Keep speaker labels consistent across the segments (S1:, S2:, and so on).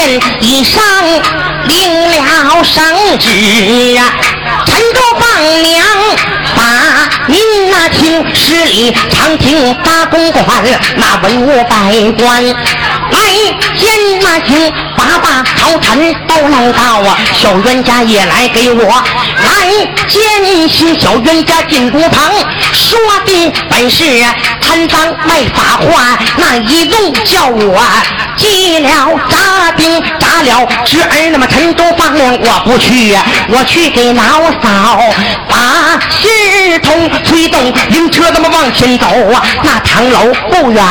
S1: 殿以上领了圣旨啊，陈州放娘把您那听十里长亭大公馆那文武百官来见那亲爸爸朝臣都来到啊，小冤家也来给我来见新小冤家进屋旁，说的本是贪赃卖法话，那一路叫我记了扎兵扎了侄儿，那么陈州放粮我不去，我去给老嫂把信通推动灵车那么往前走啊，那唐楼不远，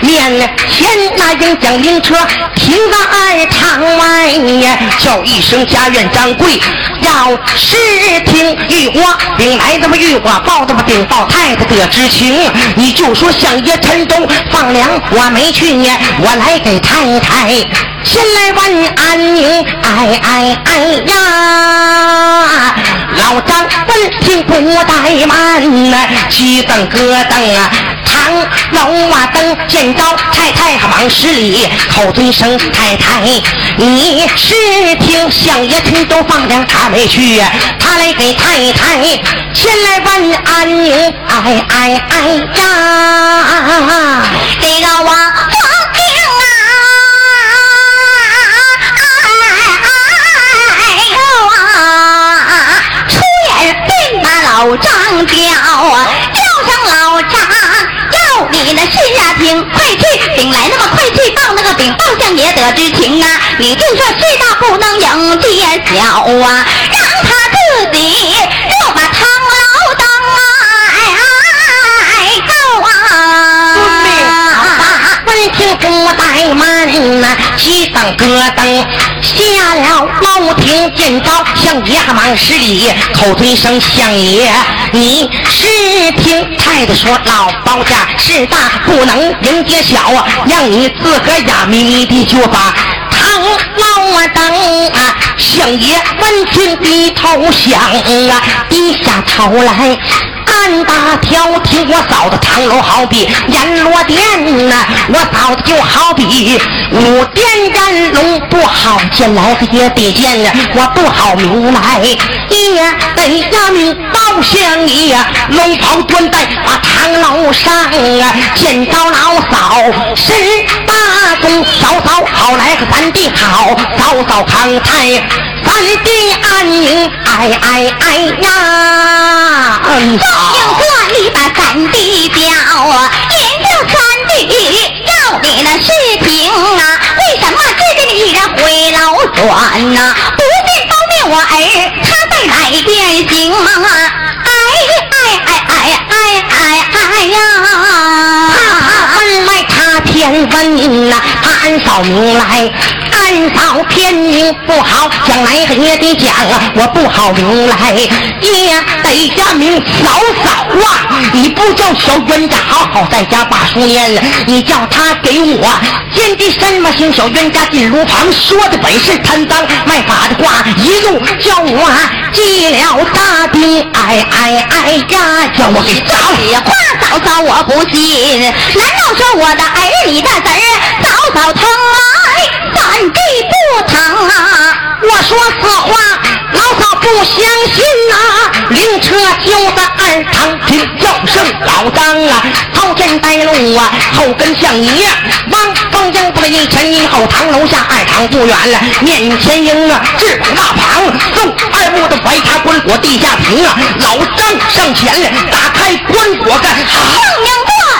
S1: 面前那应将灵车停在堂外呀，叫一声家院掌柜，要是听玉花禀来那么玉花报那么禀报太太得知情，你就说相爷陈东放粮我没去呢，我来给太太先来问安宁，哎哎哎呀，老张问听不怠慢呐，鸡蹬咯噔啊。堂楼啊灯见着太太往十里，口尊声太太，你是听相爷听都放粮他没去，他来给太太前来问安宁，哎哎哎呀，
S2: 这个我不听啊！哎呦啊！出言便把老张叫啊，你那是呀听，快去禀来，那么快去报那个禀报相爷得知情啊！你就说事大不能迎接小啊，让他自己
S1: 不怠慢呐，鸡蹬咯噔下了楼亭，见着相爷还忙施礼，口尊声相爷，你是听太太说老包家事大不能迎接小啊，让你自个儿呀咪咪的就把堂老啊等啊，相爷闻听低头想啊，低下头来。三大条，听，我嫂子唐楼好比阎罗殿呐、我嫂子就好比五殿阎龙，不好见来个也得见呀，我不好明来也得呀明包相爷，龙袍端带把唐楼上啊，见到老嫂十八公，嫂嫂好来个咱弟好，嫂嫂康泰。三弟安宁，哎哎哎呀！嗯
S2: 应哥，你把三弟叫啊，引着三弟要你那事情啊，为什么只给你一人回老转呐、不见包命我儿，他在哪边行吗？哎哎哎哎哎哎哎呀！
S1: 他问来他偏问呐，他按扫明来，按扫偏明不好，将来也得讲啊，我不好明来，也得家明嫂嫂啊，你不叫小冤家好好在家把书念了，你叫他给我见的什么姓小冤家进炉旁，说的本是贪赃卖法的话，一路叫我记了大兵，哎哎哎呀，叫我给炸了。
S2: 这话嫂嫂我不信，难道说我的儿你的子儿嫂嫂疼爱，
S1: 说此话，老嫂不相信呐、灵车就在二堂听叫声老张啊，头前带路啊，后跟相爷，汪凤英不一前一后，堂楼下二堂不远了，面前迎啊，至往那旁，送二木的白茶棺椁地下平啊，老张上前了，打开棺椁干好。
S2: 凤英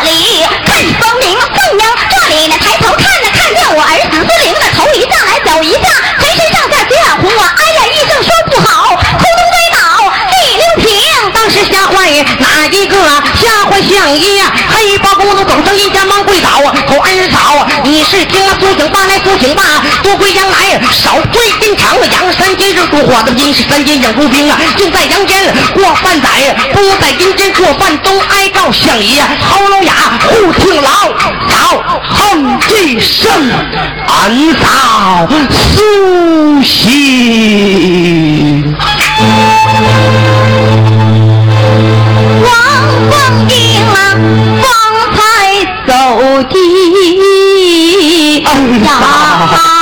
S2: 这里看风铃，凤英这里呢抬头看了，看见我儿子孙灵的头。一上来走一下，浑身上下血眼红，我哎呀一声说不好，扑通摔倒地溜平。
S1: 当时吓坏哪一个？吓坏相爷，黑包公子走上一家忙跪倒啊，口恩嫂，你是听苏醒吧来苏醒吧，多归阳来，少归阴长啊，阳三金日过火的阴是三间养如冰啊，就在阳间过半载，不在阴间过半冬哀告相爷，侯老雅护听老早哼一声，俺嫂苏醒。
S2: 王凤英啊，方才走的
S1: 哎呀
S2: 呀。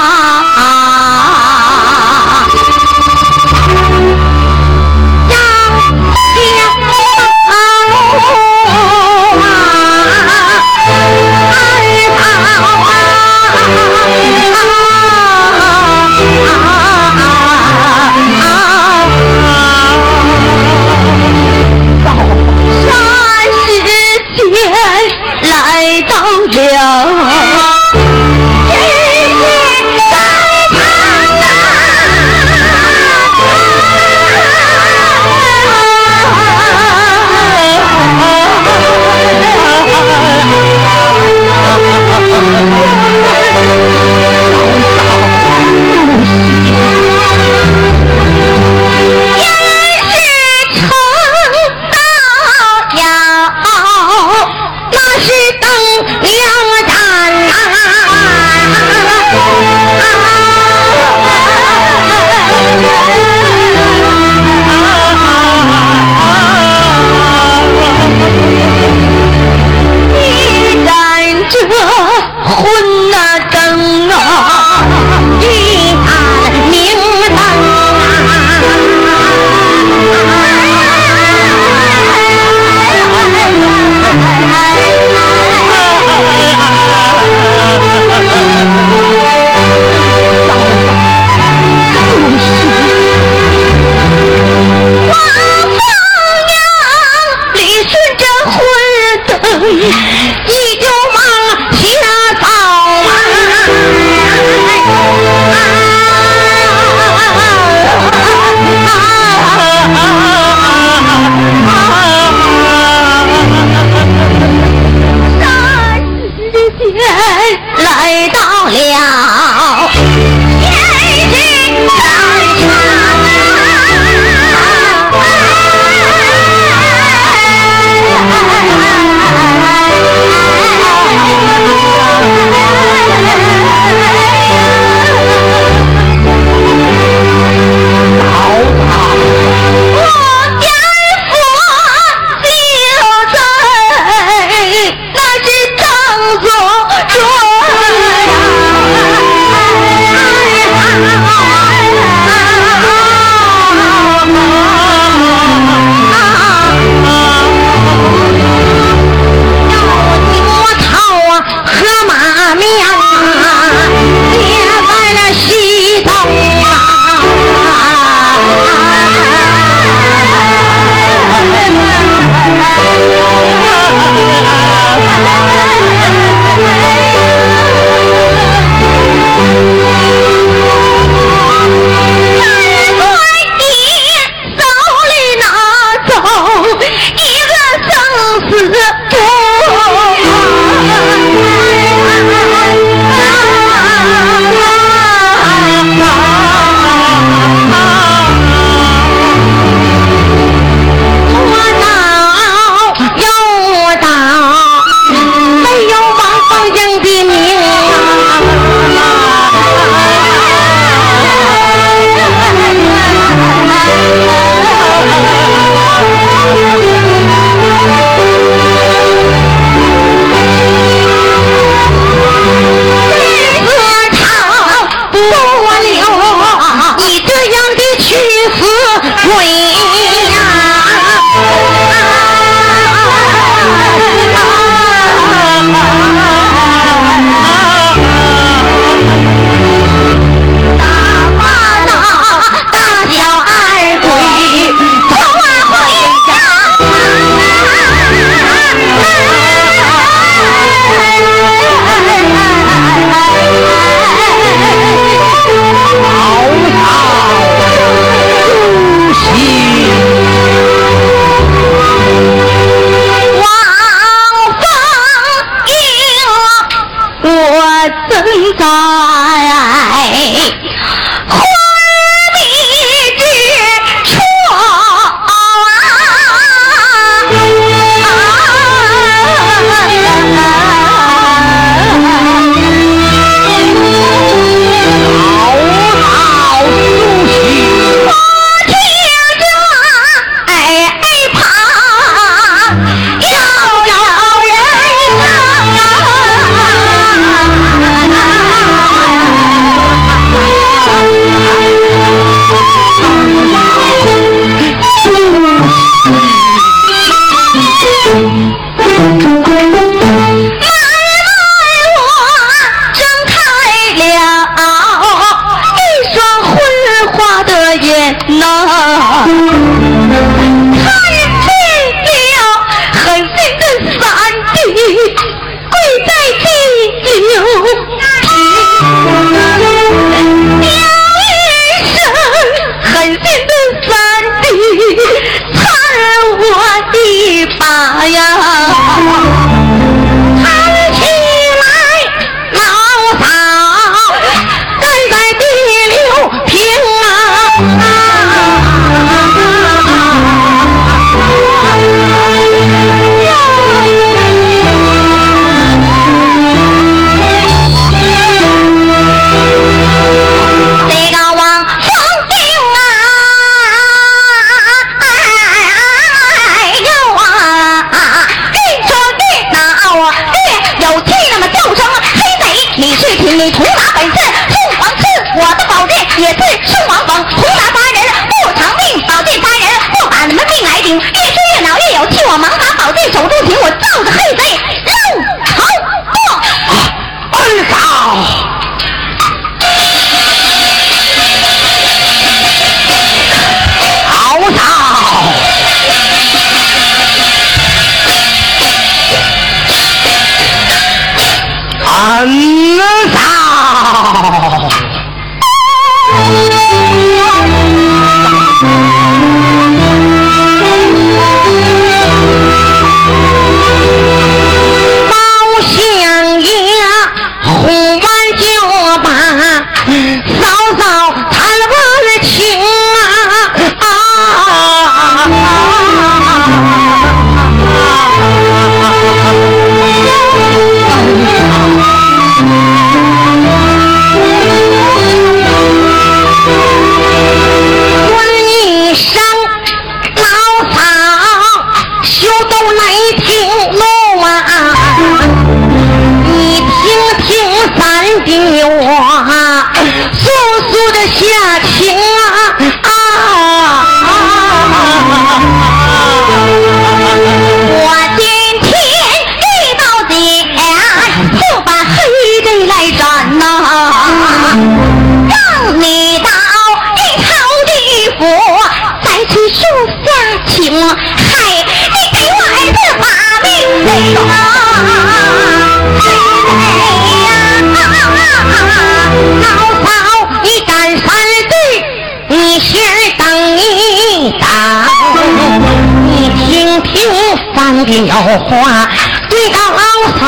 S1: 三弟有话对到老嫂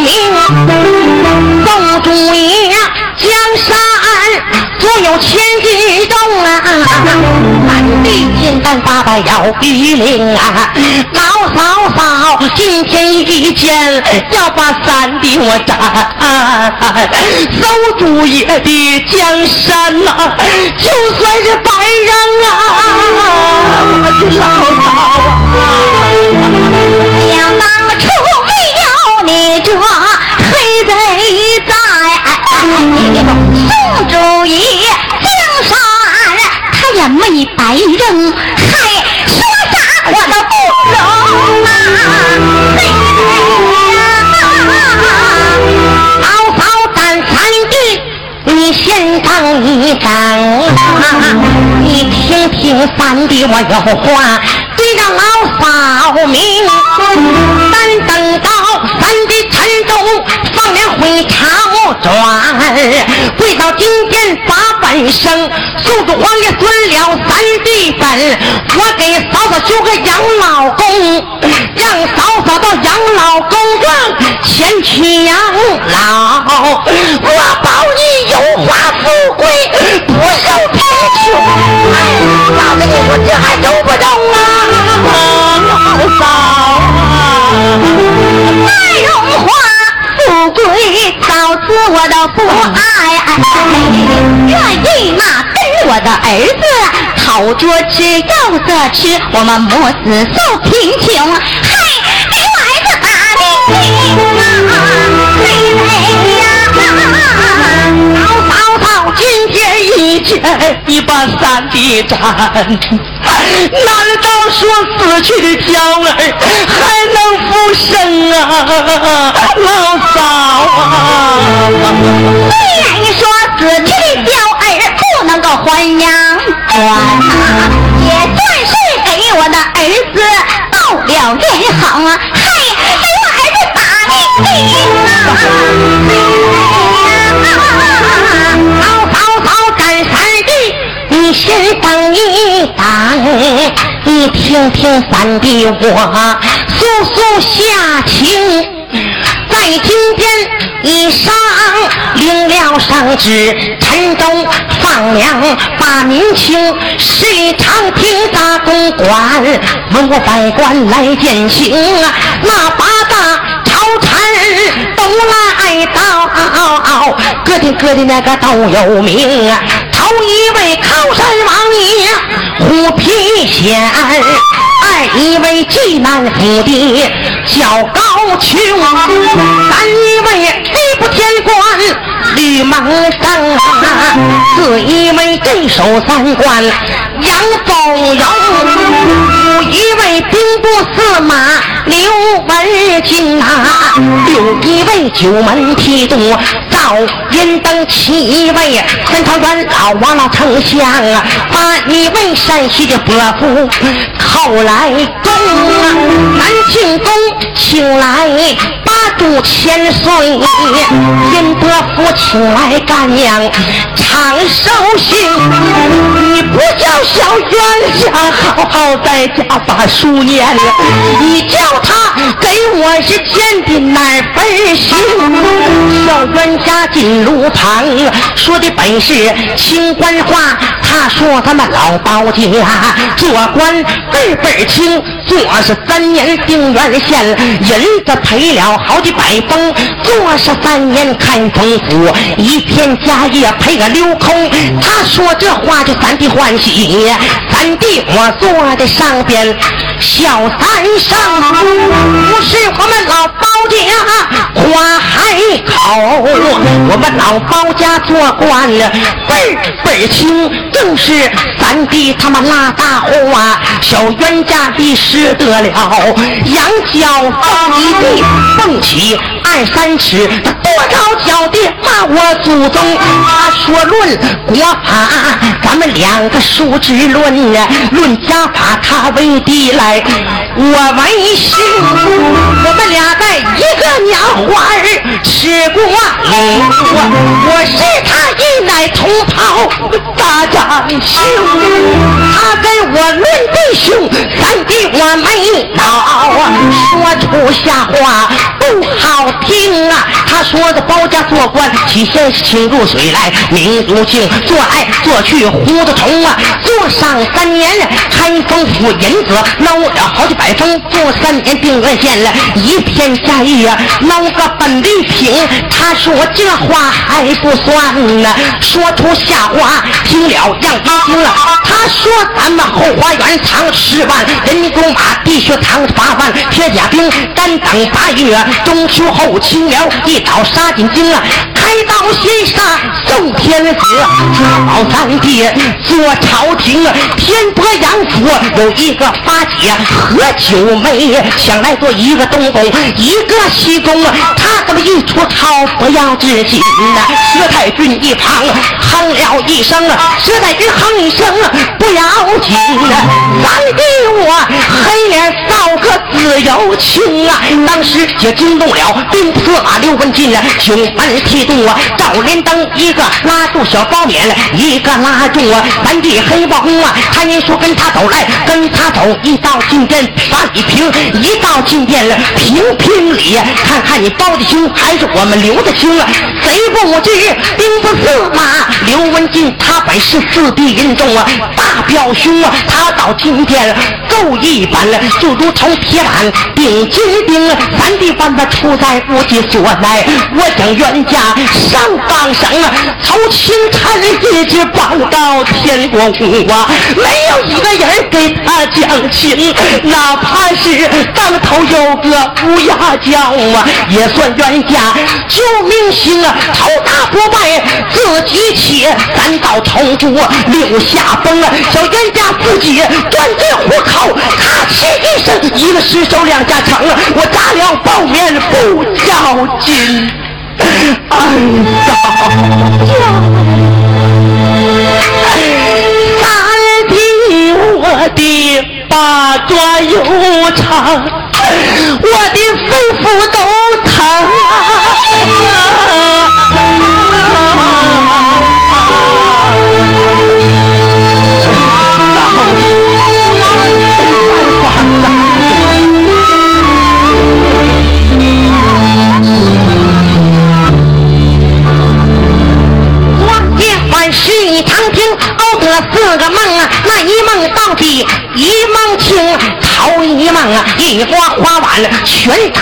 S1: 明，宋主爷江山左有千斤重啊，三弟简单八百要比令啊，老嫂嫂今天一见要把三弟我斩，邹主爷的江山呐、就算是白扔啊，我的老嫂啊。
S2: 想当初没有你这黑贼在，宋主爷江山他也没白扔，还说啥我都不容啊！黑贼呀！
S1: 老嫂赶三弟，你先等一等，你听听三弟我有话对着老嫂明，但等到三弟陈中放粮回朝转，跪到金殿把本生，宿主皇爷尊了三弟本，我给嫂嫂修个养老宫，让嫂嫂到养老宫中前去养老，我保你有华富贵，不受贫穷。哎，老子你说这还中不中啊？嫂嫂啊！
S2: 再荣华富贵，嫂子我都不爱，愿意嘛跟我的儿子讨着吃要着吃，我们母子受贫穷，嗨，给我儿子打
S1: 的你把三弟斩，难道说死去的娇儿还能复生啊？老嫂啊！
S2: 虽然说死去的娇儿不能够还阳转，也算是给我的儿子报了冤好啊！
S1: 你听听三弟我速速下情。在今天以上领了圣旨，陈州放粮把民情，十里长亭大公馆，文武百官来践行，那八大朝臣都来到，个的个的那个都有名。有一位靠山王爷虎皮县，二一位济南府的叫高俅，三一位地不天官吕蒙生，四一位镇守三关杨凤荣，五一位兵部司马刘文静啊，六一位九门提督赵云等七位，三朝元老王老丞相啊，把你为山西的伯父后来公啊，南庆宫请来八度千岁，因伯父请来干娘长寿星，你不叫小冤家好好在家把书念了，你叫他给我是见的哪份心？小冤家进炉旁说的本是清官话，他说咱们老包家做官辈辈清，做是三年定远县，银子赔了好几百封，做是三年看风府，一天家业赔个溜空。他说这话就三弟欢喜，三弟我坐在上边小三上，不是我们老包家花海口，我们老包家做官辈辈清，正是咱弟他们拉大户啊，小冤家的失得了，羊角放一地，蹦起二三尺，他多高脚的骂我祖宗，他说论国法，咱们两个叔侄论呀，论家法他为弟来，我为兄，我们俩在一个娘花儿吃过领，我是他一奶同袍大长兄，他跟我论弟兄，三弟我没脑，说出瞎话不好听啊。他说的包家做官，起先是请入水来，名如镜，做来做去糊涂虫啊。做上三年开封府银子捞了好几百封，做三年定远县了，一片家业捞个本地平。他说这话还不算呢，说出瞎话，听了让他听了。他说咱们后花园藏十万人工马，地穴藏八万铁甲兵，干等八月中秋后清凉一早杀进京了，开刀先杀宋天子，抓宝三爹做朝廷，天波杨府有一个八姐何九妹，想来做一个东宫，一个西宫，他这么一出操不要至今呐，佘太君一旁哼了一声啊，佘太君哼一声，不要紧呐，三弟我黑脸扫个自由情啊，当时也惊动了兵司马刘文进啊，九门提督啊，赵连登一个拉住小包勉，一个拉住啊三弟黑豹公啊，他人说跟他走来，跟他走，一到进殿把礼平，一到进殿了评评理，看看你包的清还是我们刘的清啊？谁不知兵不司马刘文进他本是四弟人中啊大表兄啊，他到今天够一般了，就如同铁板顶金钉，三弟把他出在无计所奈，我将冤家上榜上啊，从清晨一直绑到天光啊，没有一个人给他讲情，哪怕是当头有个乌鸦叫啊，也算冤家救命星啊，头大不败自己起，三道重铸六下崩啊，小冤家自己钻进虎口，咔哧一声，一个失手两家成啊，我炸了包面不要紧，哎呀，三弟我的八爪又长，我的肺腑都疼啊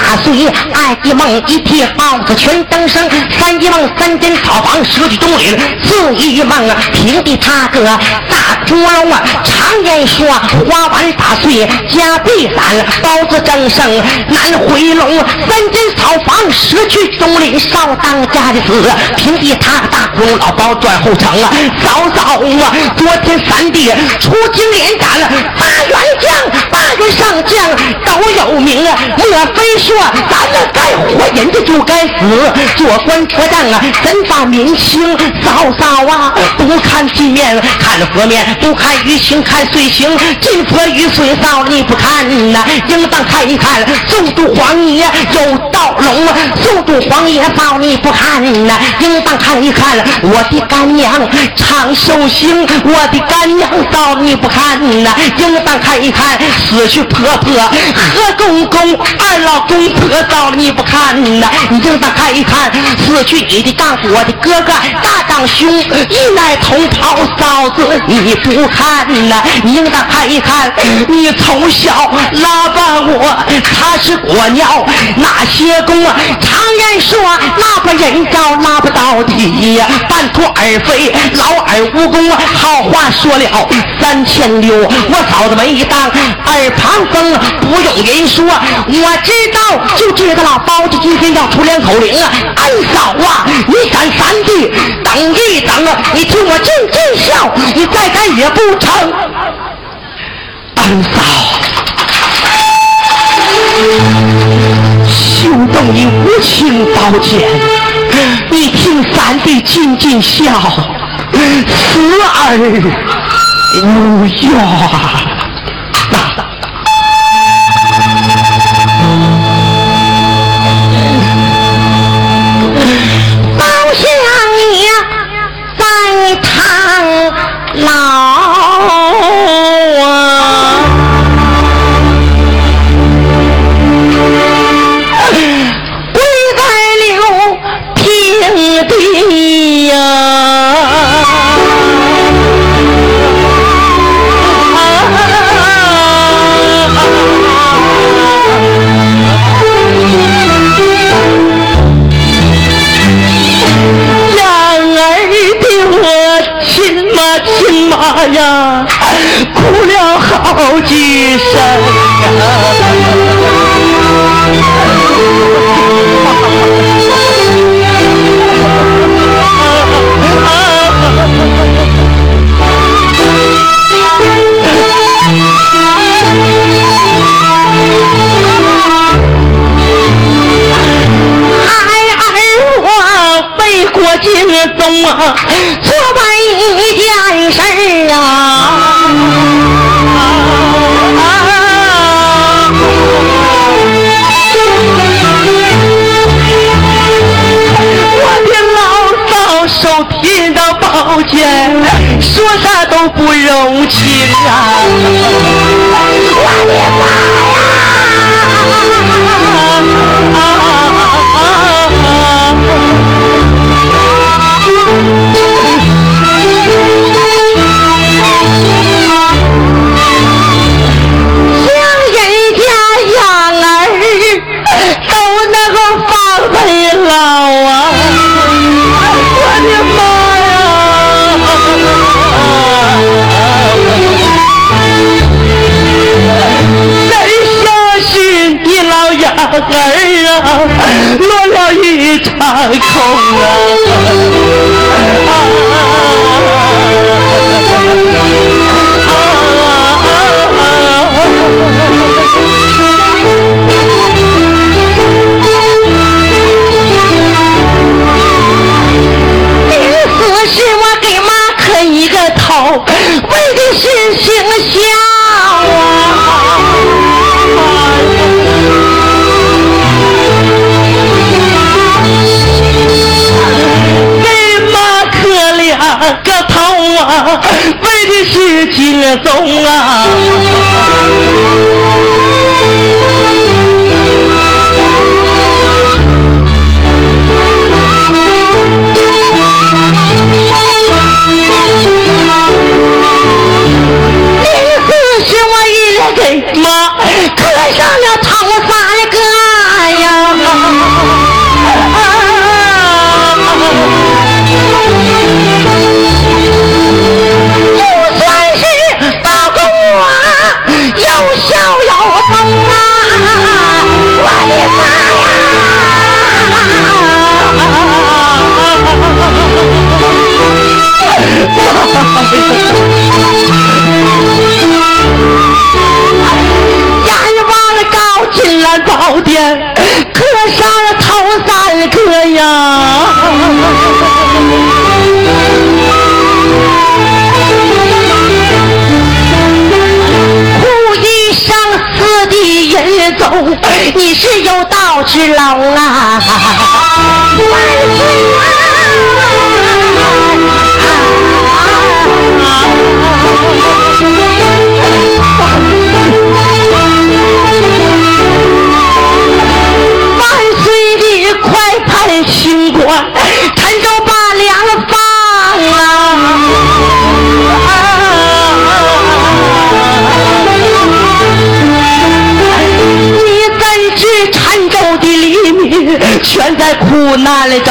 S1: 打碎，二一梦一屉包子全登升，三一梦三间草房蛇去东岭，四一梦平地踏个大窟窿啊，常言说花完打碎家必散，包子争胜难回笼，三间草房蛇去东岭少当家的死，平地踏个大窟窿老包转后城啊，早早啊，昨天三弟出京连斩八员将八月上将都有名啊，莫非说咱们该活人家就该死？做官做账啊，真把民心扫扫啊！不看地面，看佛面；不看鱼情，看水情。金佛玉水扫你不看呐，应当看一看。速度皇爷有道龙，速度皇爷扫你不看呐，应当看一看。我的干娘长寿星，我的干娘扫你不看呐，应当看一你看。死去婆婆和公公，二老公婆扫你不看呐，你应当看一看。死去你的丈夫，我的哥哥大长兄，一奶同袍嫂子你不看呐，你应当看一看。你从小拉把我，他是国鸟，哪些公啊，常言说拉不人高，拉不到底呀，半途而废，老二无功。好话说了三千六，我嫂子没当耳旁风，不用人说，我知道就知道了。包子今天要出两口灵啊，二嫂啊，你敢三弟等一等啊，你听我尽尽孝，你再敢也不成。二嫂。休动你无情刀剑，你听三弟尽尽孝，死而无怨怨。走啊！说啥都不容情啊。我的妈落了一场空啊！啊！临死时我给妈磕一个头，为的是……是轻松啊。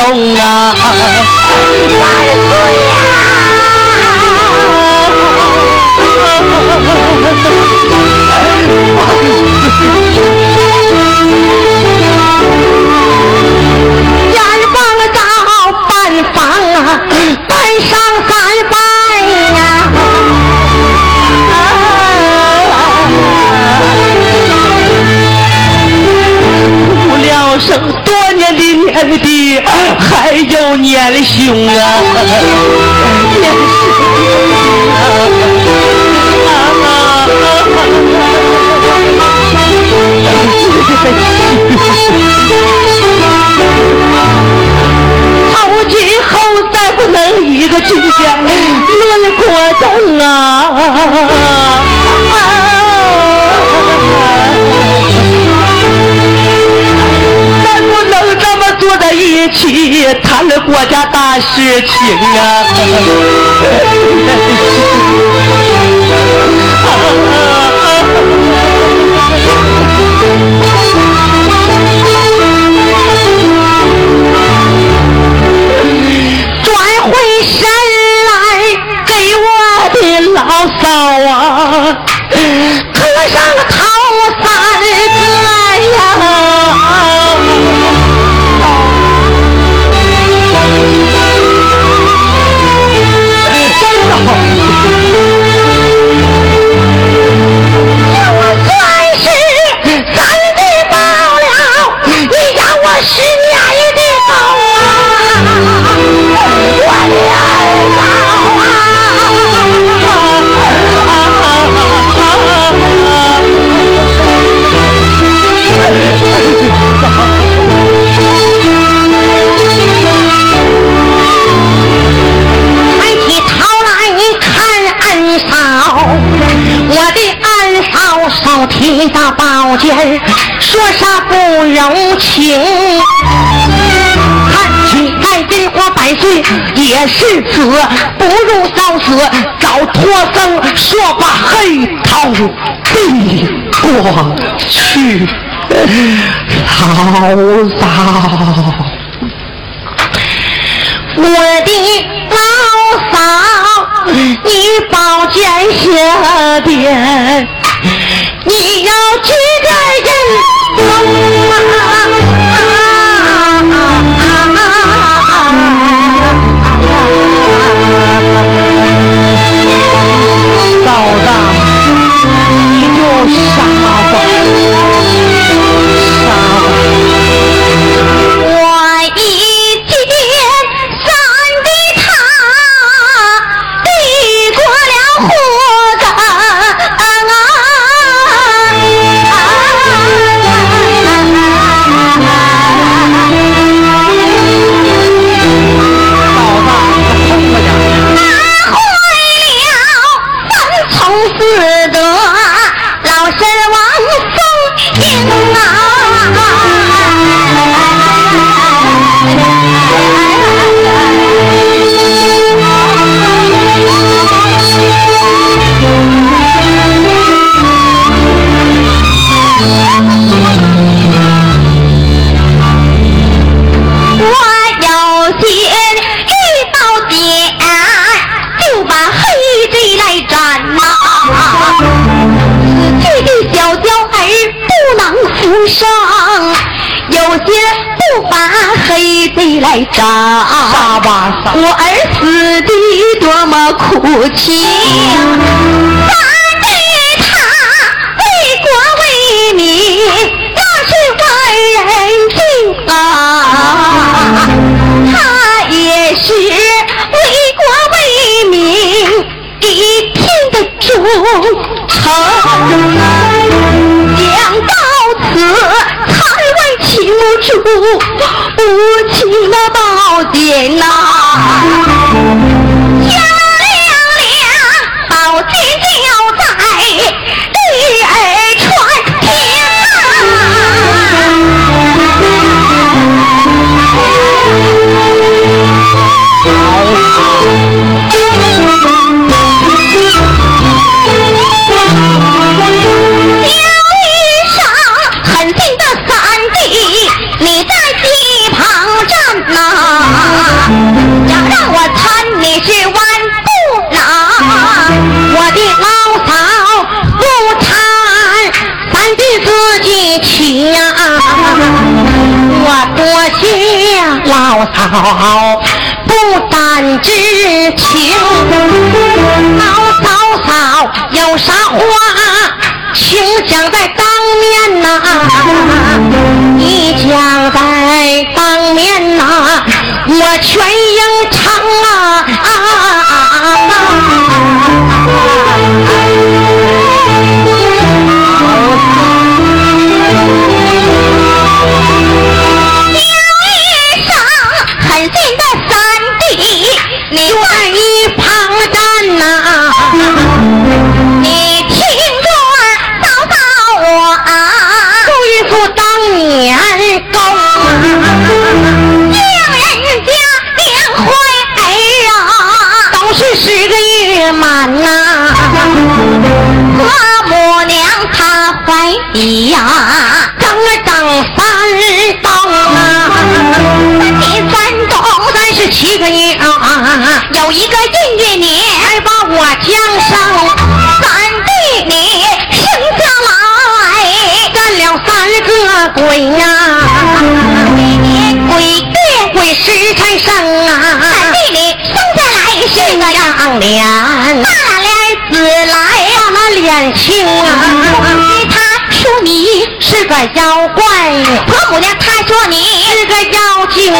S1: 动啊。的，还有年兄啊。Thank you. 也是死，不如早死；早脱生，说把黑头递过去，老早我的。在沙瓦，
S2: 我儿死的多么哭泣！出无情的宝剑呐！好,好不
S1: 担之情，老嫂嫂有啥话，请讲在当面呐、你讲在当面呐、我劝一月
S2: 年，
S1: 把我降生，
S2: 三弟你生下来，
S1: 干了三个鬼呀、
S2: 每年鬼月
S1: 鬼时才生啊
S2: 三，弟你生下来是个
S1: 样脸，
S2: 大脸子来
S1: 要那脸青啊，
S2: 他说你
S1: 是个妖怪，
S2: 婆母娘，她说你
S1: 是个妖精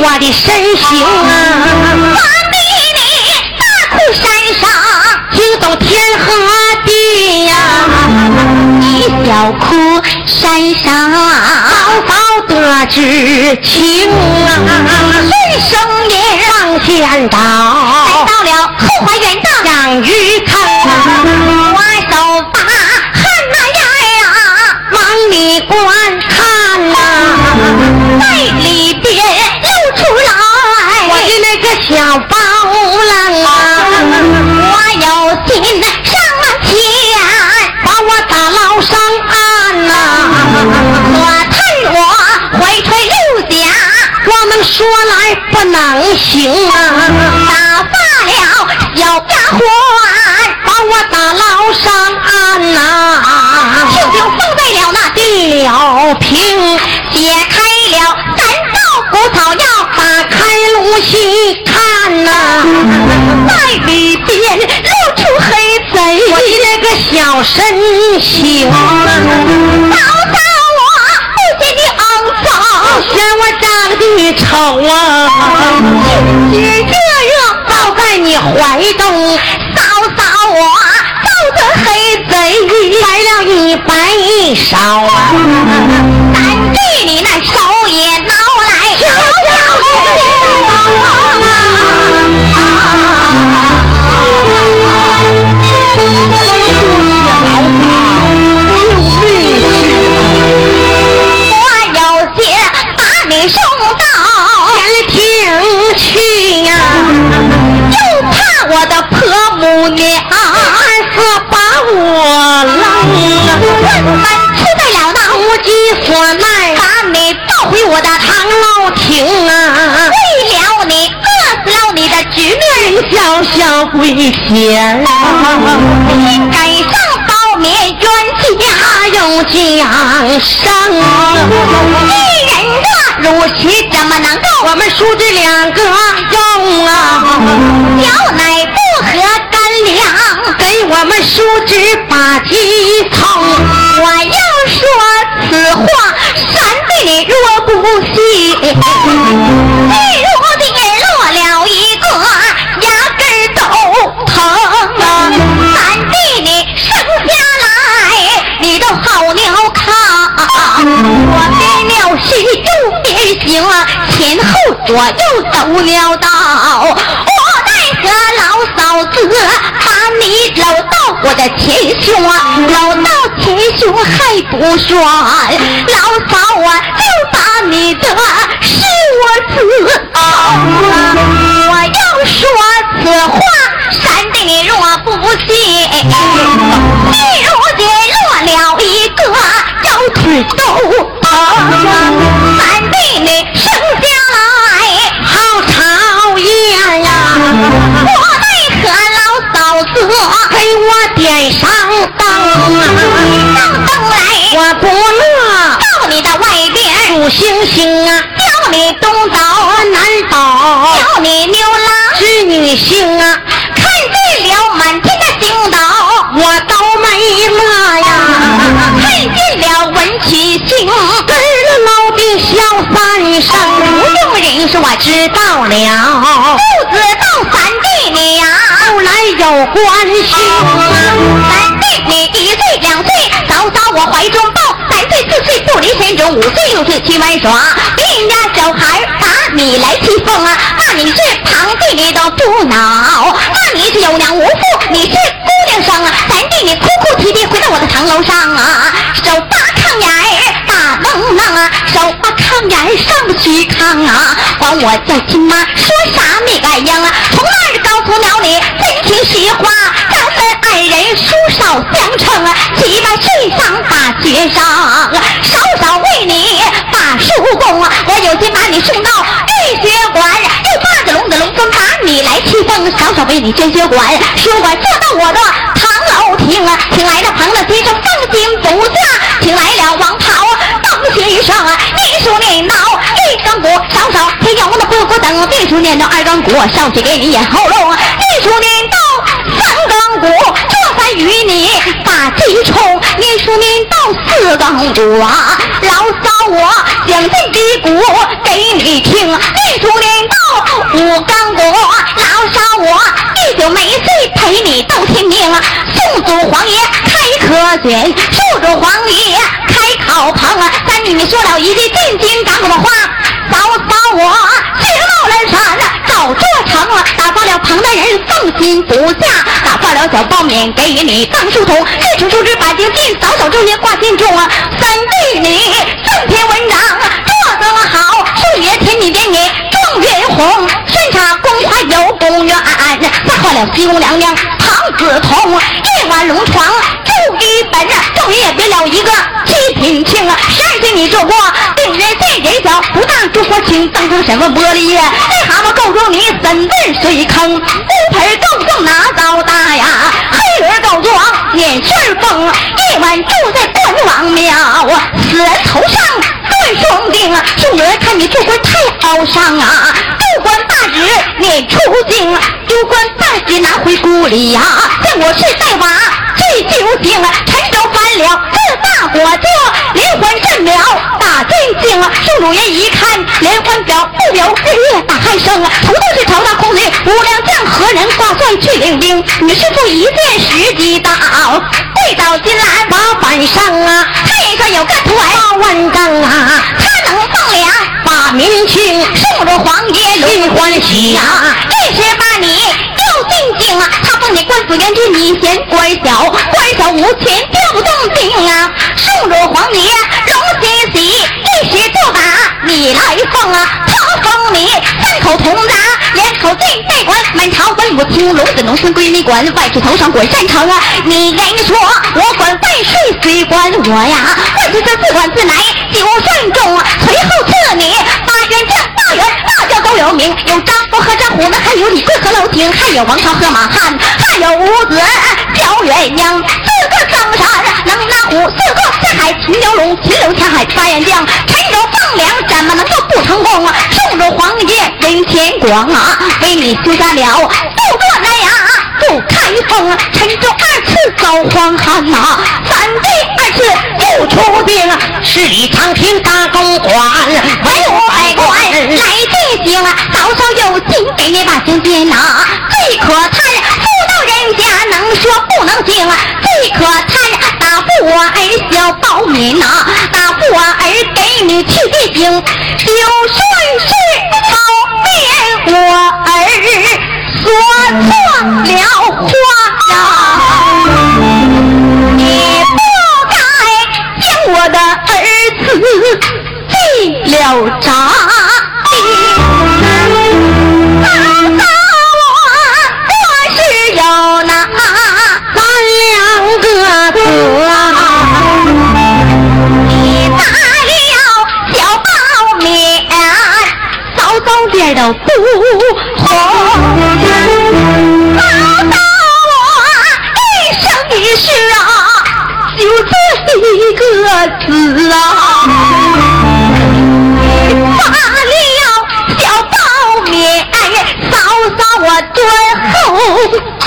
S1: 我
S2: 的
S1: 身形啊，
S2: 三弟你大哭山上。
S1: 惊动天和地呀，
S2: 你小哭山上，
S1: 早早得知情啊，
S2: 顺生也
S1: 上仙
S2: 来。到了后花园的
S1: 养鱼行啊，
S2: 打发了小丫鬟，
S1: 把我打捞上岸呐、
S2: 就就放在了那
S1: 地了平，
S2: 解开了三道骨草药，
S1: 打开炉细看呐、
S2: 在里边露出黑贼。
S1: 我的那个小身形啊。
S2: 嫂嫂，我不嫌你肮脏，
S1: 嫌我长得丑啊！怀中，
S2: 嫂嫂，我揍得黑贼，
S1: 来了一百勺啊！跪前，
S2: 应该上报灭冤家
S1: 用江山。
S2: 一人的如其怎么能够？
S1: 我们叔侄两个用啊，
S2: 小奶不合干粮，
S1: 给我们叔侄把鸡汤。
S2: 我要说此话，山对你若不信，我又走了道，我奈何老嫂子把你搂到我的前胸，搂到前胸还不算，老嫂啊就把你的是我子啊！我要说此话，山弟你若不信，你如今落了一个腰腿都
S1: 星星啊，
S2: 叫你东倒
S1: 南倒，
S2: 叫你牛郎，
S1: 织女星啊，
S2: 看见了满天的星斗，
S1: 我都没乐呀！
S2: 看见了文曲星，
S1: 跟着老兵小三声，
S2: 不用人说，我
S1: 知道了，
S2: 不知道三弟你呀、
S1: 后来有关系。
S2: 三弟你一岁两岁，早早我怀中岁四岁不离身中，五岁六岁去玩耍。别人家小孩打你来欺负啊，骂你是堂弟你都不恼，骂你是有娘无父，你是姑娘生啊。咱弟你哭哭啼啼回到我的堂楼上啊，手扒炕沿儿打蒙蒙啊，手扒炕沿上不去炕啊，管我叫亲妈，说啥没敢应啊。从那儿告诉了你真情实话，书少相称啊，七八岁上大学上，稍稍为你把书供，我有心把你送到御学馆，又把着龙子龙尊把你来启封，稍稍为你捐血馆，书馆坐到我的堂楼厅啊，请来了庞大先生放心不下，请来了王涛邓先生啊，一书念到一钢骨，稍稍还有那不不等，一书念到二钢骨，稍许给你咽喉咙，一书念，与你把鸡冲，念书念到四钢骨啊，老嫂我讲这低鼓给你听，念书念到五钢骨，老嫂我一宿没睡陪你斗天命，宋祖皇爷开科选，寿主皇爷开考棚。啊，三弟你说了一句进京赶考的话话，嫂嫂我去冒了山，早做成了，打发了庞大人放心不下，打发了小包勉给你当书童，日出出枝把经进，早早昼夜挂心中啊，三弟你正篇文章做得好，数爷天你点你状元红，山茶宫花有公园，再换了西宫娘娘庞子彤，夜晚龙床住一本，昼夜别了一个七品庆啊，十二岁你做过，令人见人小，不大烛火请，当成什么玻璃叶，癞蛤蟆够中你怎问水坑，乌盆够重哪遭大呀，黑人够壮眼旋风，一晚住在关王庙，死人头上断双钉啊，众人看你做官太高尚啊，不官大职你出京，丢官大职拿回故里呀、见我是带娃这就行啊，陈州翻了这大火就连环震了打进京啊，宋主任一看连环表不由日夜打鼾声啊，头都是朝大空里五良将何人挂帅去领兵？女师傅一见时机到，跪倒金兰
S1: 马板上啊，
S2: 太上有个腿。
S1: 八万丈啊，把民情
S2: 送入皇爷
S1: 心欢喜。呀、
S2: 这时把你调进京啊，他封你官府元职，你嫌官小，官小无钱调动兵啊，送入皇爷荣欣喜，一时就把你来封啊，他封你三口铜铡，两口进带管，满朝文武听龙子农村归你管，外出头上管山城啊，你人说我管万岁谁管我呀，万岁这自管自来九算中，随后赐你八员将大员，那叫都有名，有张飞和张虎，那还有李贵和娄廷，还有王朝和马汉，还有五子焦鸳鸯，四个张山能拿虎，四个四海秦九龙，秦六下海八员将，陈州放粮怎么能够不成功啊？宋州皇爷人前广啊，为你修下了六个南呀不开封，陈州二次遭荒旱呐，三弟二次又出兵，
S1: 十里长亭大公馆，
S2: 文武百官来进行，早上有信给你把信见呐。最可叹妇道人家能说不能听，最可叹大夫我儿小保敏呐，大夫我儿给你去地兵，就算是保面我儿说错了话呀，你不该将我的儿子记了诈早早点都不红。告诉我一生一世啊，就这一个字啊。发了小包面，扫扫我尊后啊。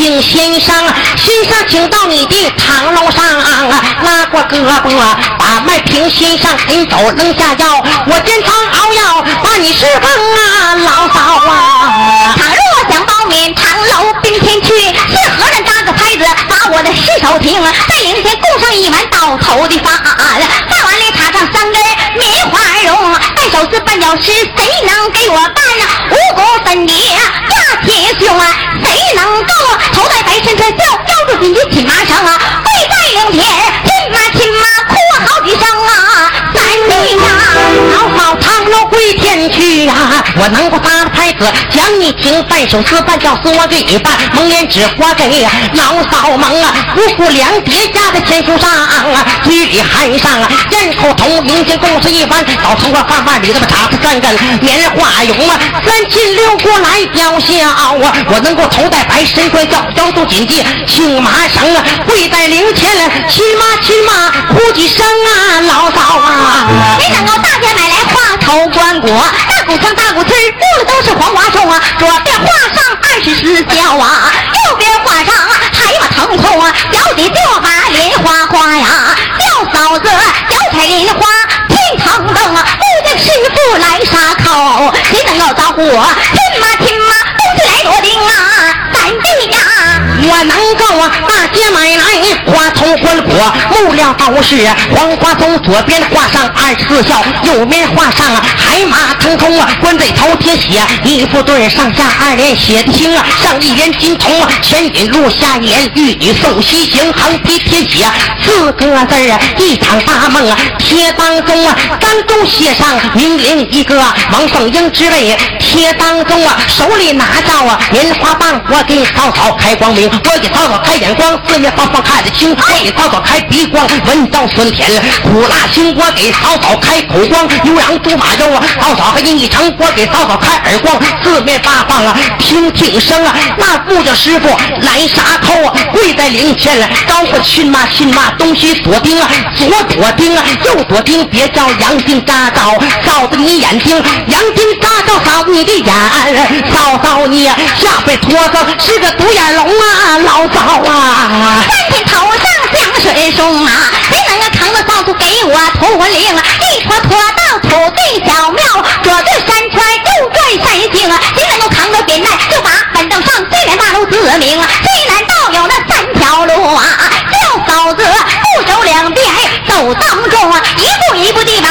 S2: 请先生，先生请到
S1: 你的堂楼上，拉过胳膊把麦平先生领走扔下药，我煎汤熬药把你释放啊，老嫂啊。
S2: 倘若想包免长楼冰天去，是何人搭个拍子把我的尸首停？在灵前供上一碗倒头的饭，饭碗里插上三根棉花绒，手撕绊脚石，谁能给我办？五谷分野压铁胸啊，谁能够头戴白衬衫，腰腰住紧的锦麻绳啊？跪在灵前，亲妈亲妈哭好几声啊！
S1: 去呀、我能够搭拍子将你听，半手撕半脚撕我给你办，蒙脸纸花给老嫂蒙啊，五谷粮叠加在天书上啊，嘴里含上啊，咽口铜，迎接共是一番，老头啊饭碗里头插出三根棉花绒啊，三亲六过来吊孝啊，我能够头戴白身冠轿，腰肚紧系青麻绳啊，跪在灵前亲妈亲妈哭几声啊，老嫂啊。
S2: 没想到大家买来花头棺椁，大鼓腔大鼓村，住的都是黄花钟啊。左边画上二十四孝啊，右边画上海马腾空啊，脚底就把莲花花呀，叫嫂子脚踩莲花天堂灯啊，不见师傅来杀口，谁能够招呼我？亲妈亲妈，东西来罗丁啊，
S1: 我能够啊，大街买来花头棺椁，木料都是黄花松，左边画上二十四孝，右边画上海马腾空啊，棺材头贴写一副对上下二联写的清啊，上一联金铜啊，前引路下一联玉女送西行，横批贴写四个字儿啊，一场大梦啊，贴当中啊，当中写上名伶一个王凤英之类，贴当中啊，手里拿着啊棉花棒，我给你扫扫开光明，我给扫扫开眼光，四面八方看得清，我给嫂嫂开鼻光，闻到酸甜，苦辣心我给嫂嫂开口光，牛羊猪马肉啊，嫂嫂还一成，我给嫂嫂开耳光，四面八方啊，听听声啊，那木匠师傅来杀头啊，跪在灵前，招呼亲妈亲妈，东西锁钉啊，左躲钉啊，右躲钉，别叫杨钉扎到嫂子你眼睛，杨钉扎到嫂子你的眼，嫂嫂你下辈托子是个独眼龙啊，老嫂啊，
S2: 三天头上香水松啊，谁能够扛着扫帚给我图魂灵？一拖拖到土地小庙，左转山圈，右转山径啊，谁能够扛着扁担，就把板凳上对联大路自明啊。西南道有那三条路啊，叫嫂子不走两边走当中啊，一步一步地把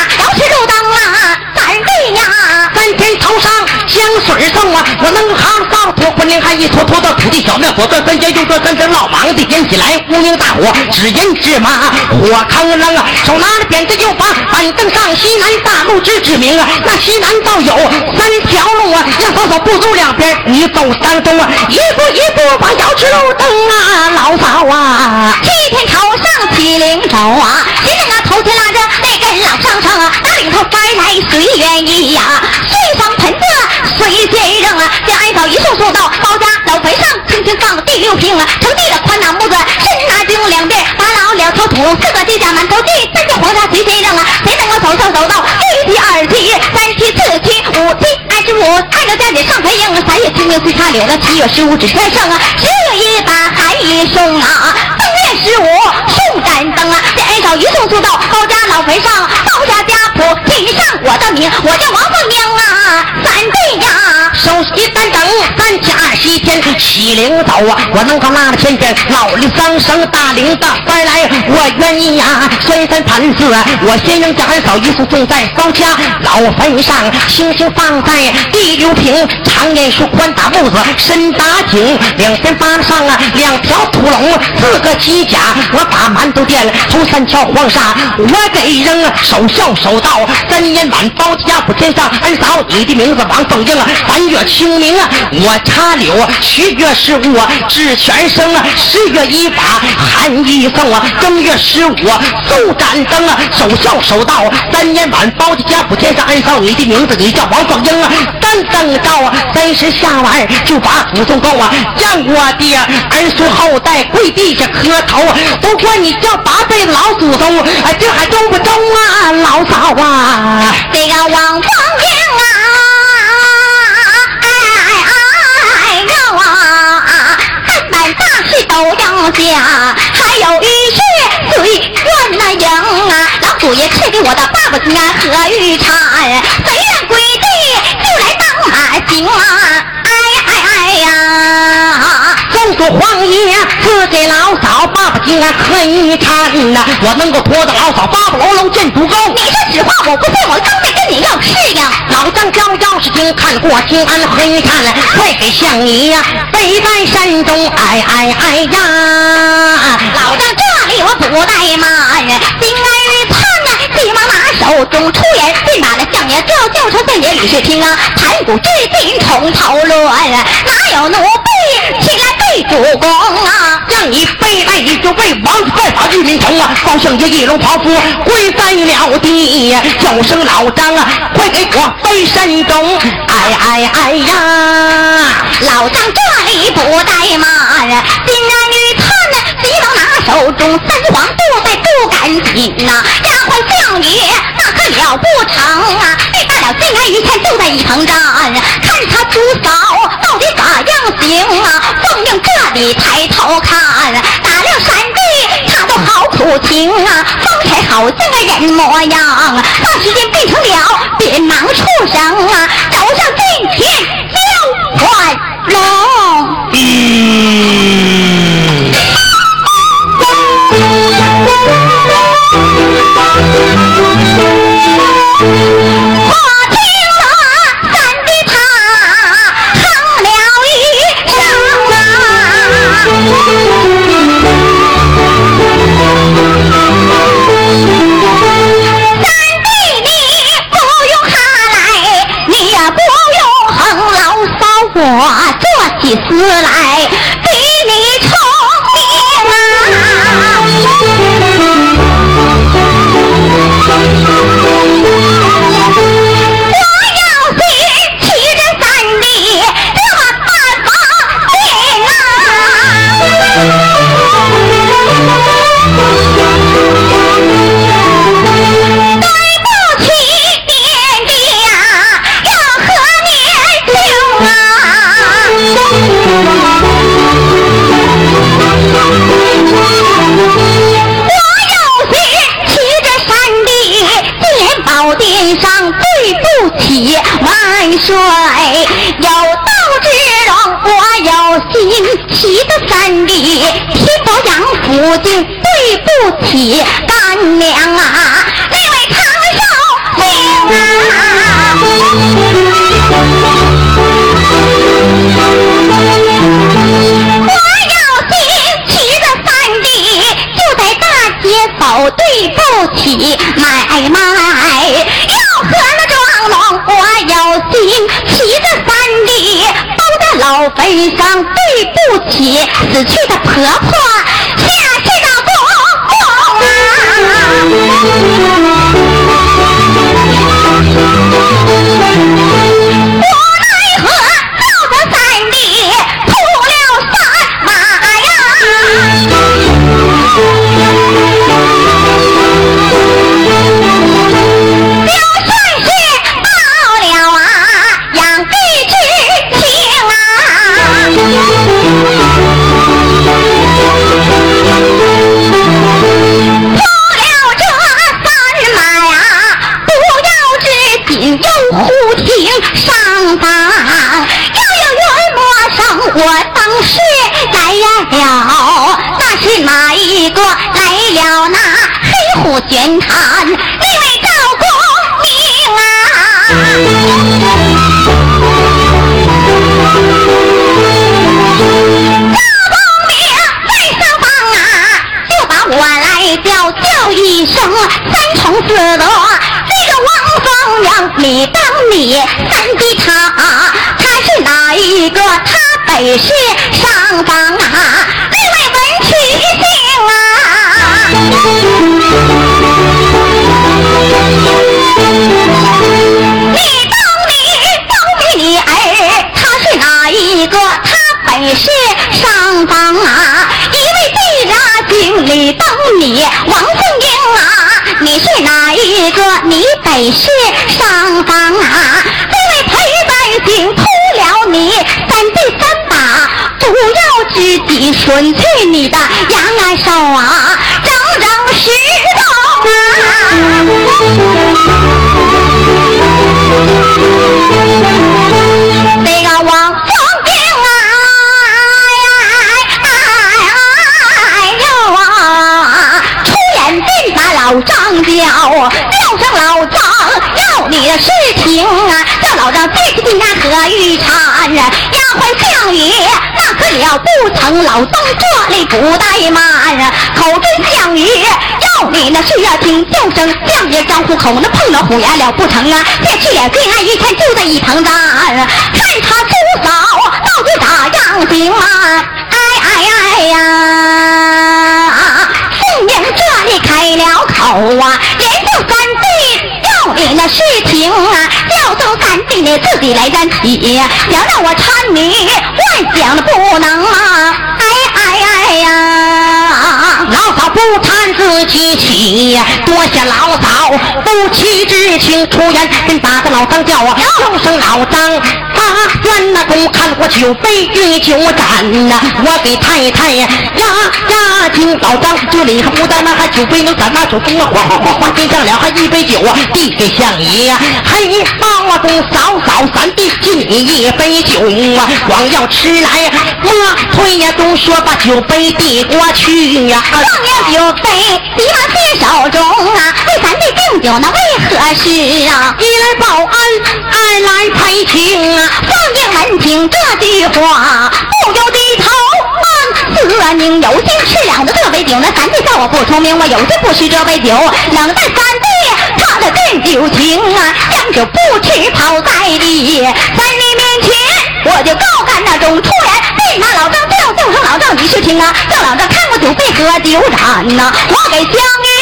S1: 我能扛扫帚魂灵，还一拖拖到土地小庙，左转三间，右转三间，老忙的点起来乌明大火，只因芝麻，火坑扔啊，手拿着扁担又把板凳上西南大路指指明啊，那西南道有三条路啊，让嫂嫂不走两边，你走当中啊，一步一步把摇指路灯啊，老嫂啊，
S2: 七天头上起灵手啊，谁能啊头前拉着那根老上绳啊，那领头翻来随愿意呀，随方盆子随先扔啊，这挨早一送送到包家老坟上，轻轻放了第六瓶啊，成地的宽大木子，深拿经两遍，把老两条土，四个地下馒头地，三个黄沙随先扔啊，谁能够走上走到一七二七三七四七五七二十五，按照家姐上坟迎，三月清明随插柳了，七月十五指天上啊，十月一把寒衣送啊，正月十五送盏灯啊，这挨早一送送到包家老坟上，包家家谱记上我的名，我叫王凤英啊，三对呀。
S1: 手一单等，三七二十一天起灵走啊！我能够拉着前边老里桑生大灵的翻来，我愿意呀！宣三盘子，我先扔家儿嫂一束种在包家老坟上，星星放在第六平，长叶树宽大木子深打井，两边扒上啊两条土龙，四个机甲，我把馒头店头三条黄沙，我给扔守孝守道，三年晚包家谱天上，二嫂你的名字王凤英啊，三月清明啊，我插柳；七月十五治全生啊，十月一把寒衣送啊，正月十五送盏灯啊，守孝守道，三年晚包家家谱天上，儿嫂你的名字你叫王凤英啊，刚等到啊三十下晚就把祖宗够啊，见过的儿孙后代跪地下磕头，都管你叫八辈老祖宗，哎，这还中不中啊，老嫂啊？
S2: 这个王凤英啊，啊，三板大事都要讲，还有一事随愿那赢啊，老祖爷赐给我的爸爸金啊和玉蝉，虽然跪地就来当马行啊，
S1: 宗主皇爷赐给老嫂爸爸金安和一看呐，我能够拖着老嫂八宝楼见主公。
S2: 你说实话，我不信，我刚才跟你要是呀。
S1: 老张交钥匙经看过金安和一看，快给相爷呀背在山中，哎哎哎呀！
S2: 老张这里我不怠慢，金安玉灿呐，急忙拿手中出言，便把那相爷叫叫声相爷李世听啊，盘古至今重头论，哪有奴婢主公啊？
S1: 让你背来你就为王子犯法玉民城啊！高相爷一龙袍服跪在了地，叫声老张啊，快给我背山中，哎哎哎呀！
S2: 老张这里不怠慢，金安玉灿呐，急忙拿手中三皇都在不敢紧呐，丫鬟相爷那可了不成啊！被大了金安玉灿就在一旁站，看他主嫂的咋样行啊？凤英这里抬头看，打量山地他都好苦情啊，方才好像个人模样，霎时间变成了扁盲畜生啊，走上近前你死了三弟，皮包养父亲，对不起干娘啊！坟上，对不起死去的婆婆，下世的公公啊！黑虎玄坛那位赵公明啊？赵公明在上方啊，就把我来叫叫一声三从四德，这个王凤阳，你当你三弟他，他是哪一个？他本是上方啊，那位文曲星啊。你当你当你女儿，他是哪一个？他本是上方啊，一位地รา经理当你王凤英啊，你是哪一个？你本是上方啊，这位陪百姓扑了你三弟三把，不要知己吮去老张这里不怠慢，口中项羽要你那是要听叫声，将爷张虎口那碰了虎牙了不成啊，这去也对岸一天就在一旁站，看他出手到底咋样行啊？哎哎哎呀！凤鸣这里开了口啊，言就三弟要你那事情啊，叫弟你自己来担起，想让我搀你，幻想的不能啊！哎哎哎呀！
S1: 老嫂不贪自己起，多谢老嫂夫妻之情。出言便打个老张叫啊，叫声老张，他愿那公看我酒杯与酒盏呐，我给太太呀压惊老张这里还不但那还酒杯能咱那手中啊，哗哗哗哗进上了，还一杯酒啊，递给相爷，嘿，包公嫂嫂三弟敬你一杯酒啊，光要吃来莫推呀，都说把酒杯递过去呀。
S2: 状元酒杯急忙接手中啊，为咱弟敬酒那为何事啊？
S1: 一来报恩，二来赔情啊。
S2: 凤英闻听这句话，不由低头暗思宁，有心吃两的这杯酒，那三弟叫我不聪明，我有心不吃这杯酒，冷淡三弟他的真酒情啊，将酒不吃抛在地，在你面前我就高干那种突然被那老张叫叫声老张你去听啊，叫老张看我酒杯喝酒盏呐，我给相爷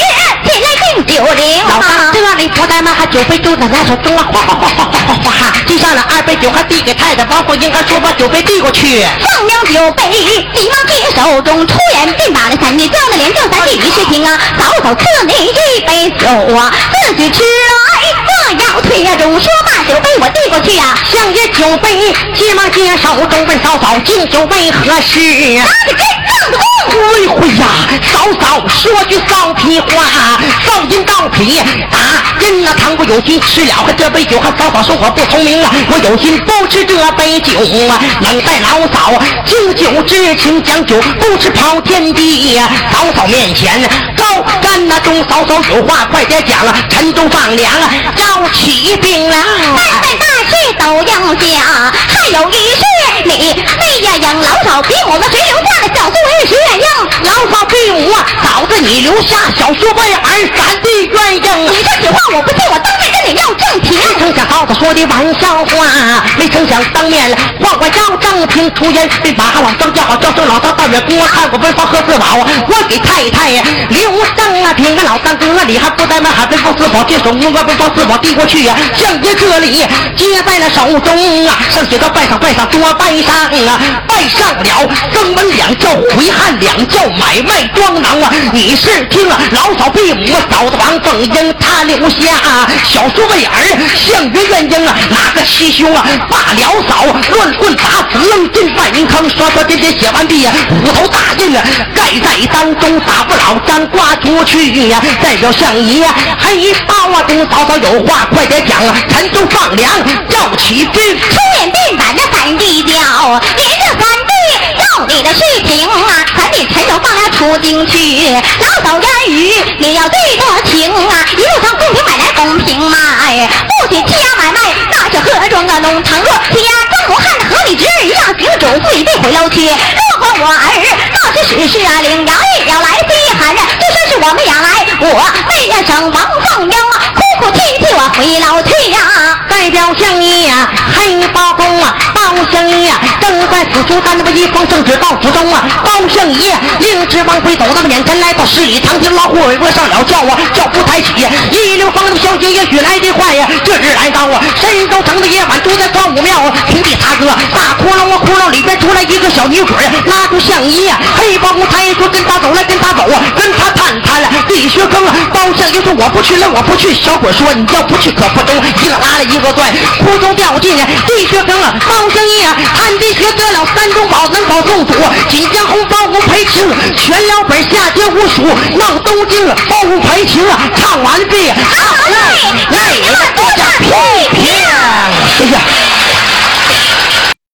S2: 进来敬酒灵
S1: 老张
S2: 啊。
S1: 这里不但嘛，还酒杯都在那手中啊，哗哗哗哗哗哗哗哈，递上了二杯酒，还递给太太王凤英，还说把酒杯递过去。
S2: 放了酒杯，急忙接手中，突然便把那三弟叫了连叫三弟于是听啊，早早赐你一杯酒啊，自己吃来这要退呀中，说罢酒杯我递过去啊，
S1: 相约酒杯，急忙接手中问嫂嫂敬酒为何事啊？
S2: 拿着真正的功夫。
S1: 哎回呀，嫂嫂说句臊屁话，少爷心到脾，打人那倘不有心吃了这杯酒，还嫂嫂说我不聪明啊，我有心不吃这杯酒啊，冷待老嫂敬酒之情讲酒，不吃跑天地呀，嫂嫂面前高干那中嫂嫂有话快点讲啊，沉重放粮啊，招起兵来，
S2: 万岁大事都要讲，还有一事你妹呀养老嫂比我们谁留下的小苏为谁愿应？
S1: 老嫂比我嫂子你留下小叔为儿三弟愿应，
S2: 你这句话我不信，我当面跟你要正题。
S1: 没成想嫂子说的玩笑话，没成想当面话我要正平出言，被把老张叫好叫声老张大远公，看我文房和四宝，我给太太留正啊，听个老三哥你还不怠慢，喊文房四宝接手，我把文房四宝递过去呀，相爷这里接在了手中啊，上写着拜上拜上多拜上啊，拜上了增文两叫回汉两叫买卖装囊啊，你是听啊老嫂闭母嫂子王凤英他留下小叔为儿，相约愿应啊哪个七兄啊把了嫂，乱棍打死扔进万人坑，刷刷点点写完毕呀，虎头大印啊盖在当中，打不老张刮出去呀，代表相爷黑包啊，跟嫂嫂有话快点讲啊，陈州放粮召起兵。
S2: 出言便把那三叫，连着三弟要你的事情啊，咱得陈手放粮出京去。老嫂言语你要对得情啊，一路上公平买来公平卖，不许欺压买卖，那是何庄啊弄倘若欺压张罗汉的和你侄儿一样行主父已被毁了去。若果我儿告知史事啊，领杨玉要来西喊着，就说是我们养来，我妹呀生王凤英啊，哭哭啼啼我回老去呀、
S1: 代表相爷呀，黑包公啊，包相爷呀，正在此处，但那么一封圣旨到府中啊，包相爷令知王妃走到眼前，来到十里长亭，老虎尾巴上了轿啊，轿夫抬起，一溜风的小姐也许来得快呀，这日来到啊，深州城的夜晚，住在光武庙啊，平地踏个大窟窿啊，窟窿里边出来一个小女鬼，拉住相爷呀，黑包公抬说跟他走来，跟他走啊，跟他探探地穴坑啊，包相爷说我不去了，我不去，小鬼说你要不去可不中，一个拉了一个拽，空中掉进地穴坑了，包相爷啊，探地穴得了三中宝，能保宋祖，锦江红包公赔情，全了本下街无数，闹东京包公赔情啊，唱完毕，好嘞，来了多加批评，谢谢。